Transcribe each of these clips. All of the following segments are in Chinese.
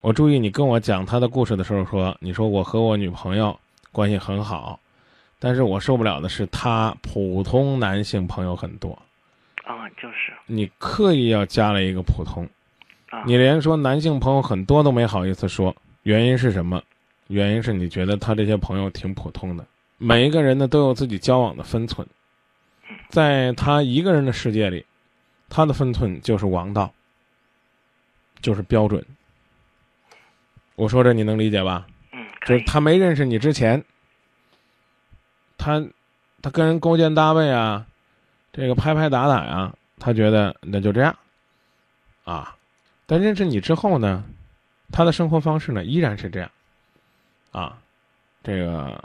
我注意你跟我讲他的故事的时候说，你说我和我女朋友关系很好，但是我受不了的是他普通男性朋友很多。啊，就是你刻意要加了一个普通，啊，你连说男性朋友很多都没好意思说，原因是什么？原因是你觉得他这些朋友挺普通的。每一个人呢都有自己交往的分寸，在他一个人的世界里，他的分寸就是王道，就是标准。我说这你能理解吧？嗯，就是，他没认识你之前，他他跟人勾肩搭背啊，这个拍拍打打呀，他觉得那就这样，啊，但认识你之后呢，他的生活方式呢依然是这样，啊，这个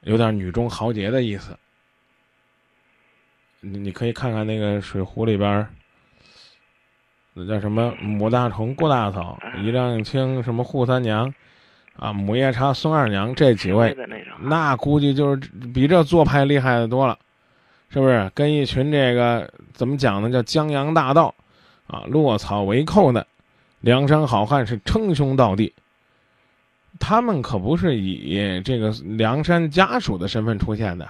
有点女中豪杰的意思。你你可以看看那个《水浒》里边儿，那叫什么母大虫、顾大嫂、一丈青、什么扈三娘，啊，母夜叉、孙二娘这几位，那估计就是比这做派厉害的多了，是不是？跟一群这个怎么讲呢？叫江洋大盗，啊，落草为寇的梁山好汉是称兄道弟。他们可不是以这个梁山家属的身份出现的，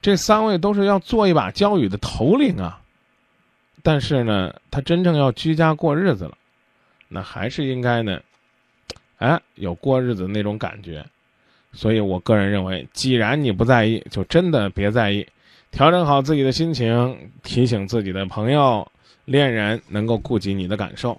这三位都是要做一把交椅的头领啊。但是呢，他真正要居家过日子了，那还是应该呢，哎，有过日子那种感觉。所以我个人认为，既然你不在意，就真的别在意，调整好自己的心情，提醒自己的朋友、恋人能够顾及你的感受。